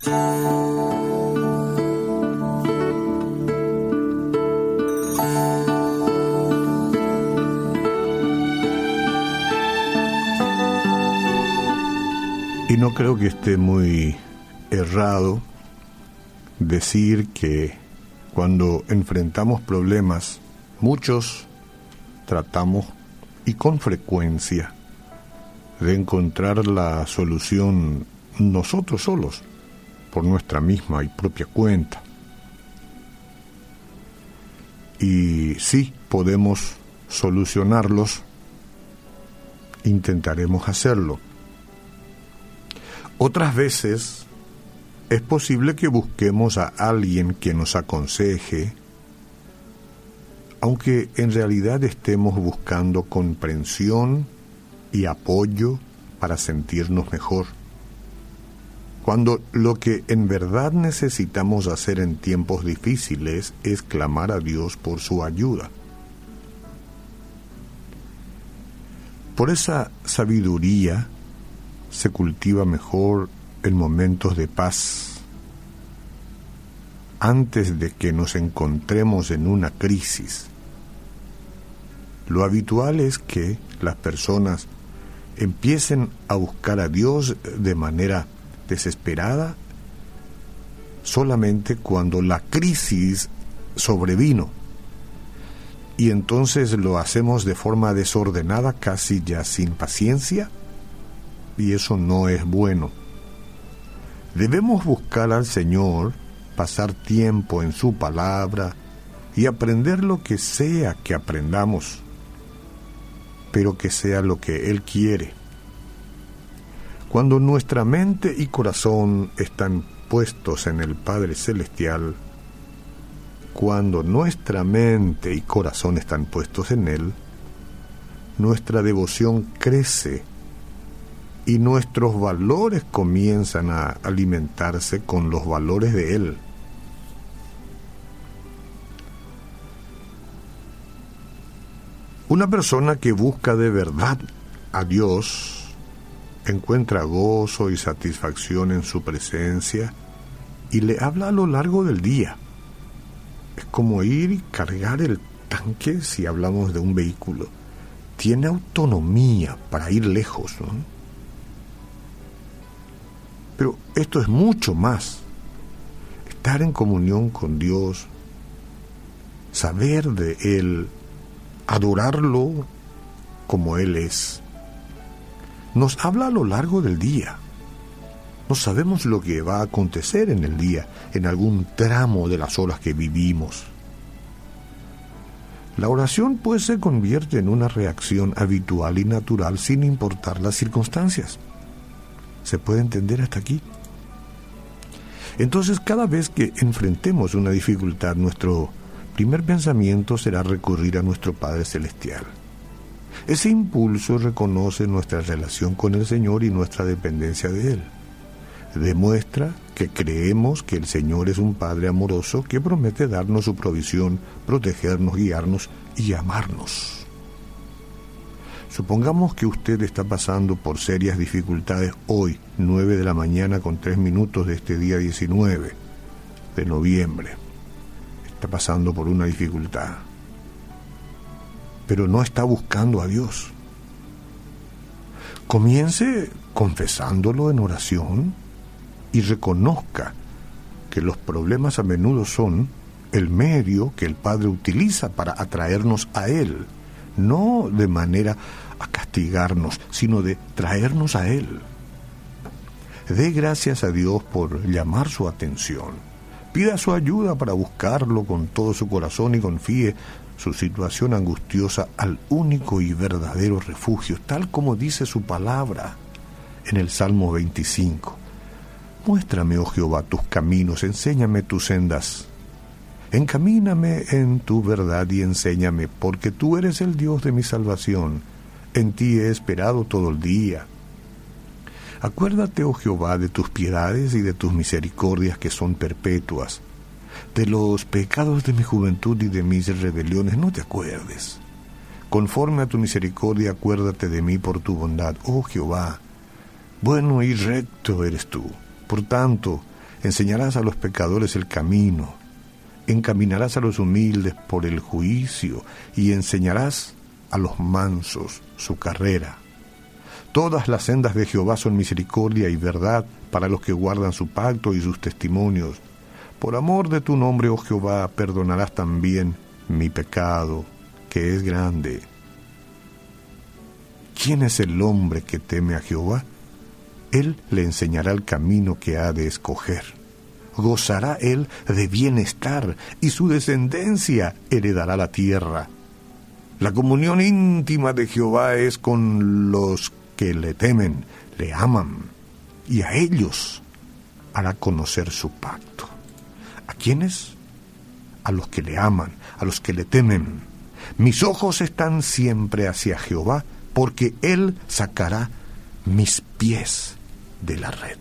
Y no creo que esté muy errado decir que cuando enfrentamos problemas, muchos tratamos y con frecuencia de encontrar la solución nosotros solos, por nuestra misma y propia cuenta. Y sí, podemos solucionarlos, intentaremos hacerlo. Otras veces es posible que busquemos a alguien que nos aconseje, aunque en realidad estemos buscando comprensión y apoyo para sentirnos mejor. Cuando lo que en verdad necesitamos hacer en tiempos difíciles es clamar a Dios por su ayuda. Por esa sabiduría se cultiva mejor en momentos de paz, antes de que nos encontremos en una crisis. Lo habitual es que las personas empiecen a buscar a Dios de manera desesperada solamente cuando la crisis sobrevino. Y entonces lo hacemos de forma desordenada, casi ya sin paciencia, y eso no es bueno. Debemos buscar al Señor, pasar tiempo en su palabra y aprender lo que sea que aprendamos, pero que sea lo que Él quiere. Cuando nuestra mente y corazón están puestos en el Padre Celestial, cuando nuestra mente y corazón están puestos en Él, nuestra devoción crece y nuestros valores comienzan a alimentarse con los valores de Él. Una persona que busca de verdad a Dios encuentra gozo y satisfacción en su presencia y le habla a lo largo del día. Es como ir y cargar el tanque si hablamos de un vehículo. Tiene autonomía para ir lejos. ¿no? Pero esto es mucho más. Estar en comunión con Dios, saber de Él, adorarlo como Él es. Nos habla a lo largo del día. No sabemos lo que va a acontecer en el día, en algún tramo de las horas que vivimos. La oración pues se convierte en una reacción habitual y natural sin importar las circunstancias. ¿Se puede entender hasta aquí? Entonces, cada vez que enfrentemos una dificultad, nuestro primer pensamiento será recurrir a nuestro Padre Celestial. Ese impulso reconoce nuestra relación con el Señor y nuestra dependencia de Él. Demuestra que creemos que el Señor es un Padre amoroso que promete darnos su provisión, protegernos, guiarnos y amarnos. Supongamos que usted está pasando por serias dificultades hoy, 9 de la mañana con 3 minutos de este día 19 de noviembre. Está pasando por una dificultad. Pero no está buscando a Dios. Comience confesándolo en oración y reconozca que los problemas a menudo son el medio que el Padre utiliza para atraernos a Él, no de manera a castigarnos, sino de traernos a Él. Dé gracias a Dios por llamar su atención. Pida su ayuda para buscarlo con todo su corazón y confíe su situación angustiosa al único y verdadero refugio, tal como dice su palabra en el Salmo 25. Muéstrame, oh Jehová, tus caminos, enséñame tus sendas. Encamíname en tu verdad y enséñame, porque tú eres el Dios de mi salvación en ti he esperado todo el día. Acuérdate, oh Jehová, de tus piedades y de tus misericordias que son perpetuas. De los pecados de mi juventud y de mis rebeliones no te acuerdes. Conforme a tu misericordia, acuérdate de mí por tu bondad, oh Jehová. Bueno y recto eres tú. Por tanto, enseñarás a los pecadores el camino, encaminarás a los humildes por el juicio y enseñarás a los mansos su carrera. Todas las sendas de Jehová son misericordia y verdad para los que guardan su pacto y sus testimonios. Por amor de tu nombre, oh Jehová, perdonarás también mi pecado, que es grande. ¿Quién es el hombre que teme a Jehová? Él le enseñará el camino que ha de escoger. Gozará él de bienestar y su descendencia heredará la tierra. La comunión íntima de Jehová es con los que le temen, le aman, y a ellos hará conocer su pacto. ¿A quiénes? A los que le aman, a los que le temen. Mis ojos están siempre hacia Jehová, porque Él sacará mis pies de la red.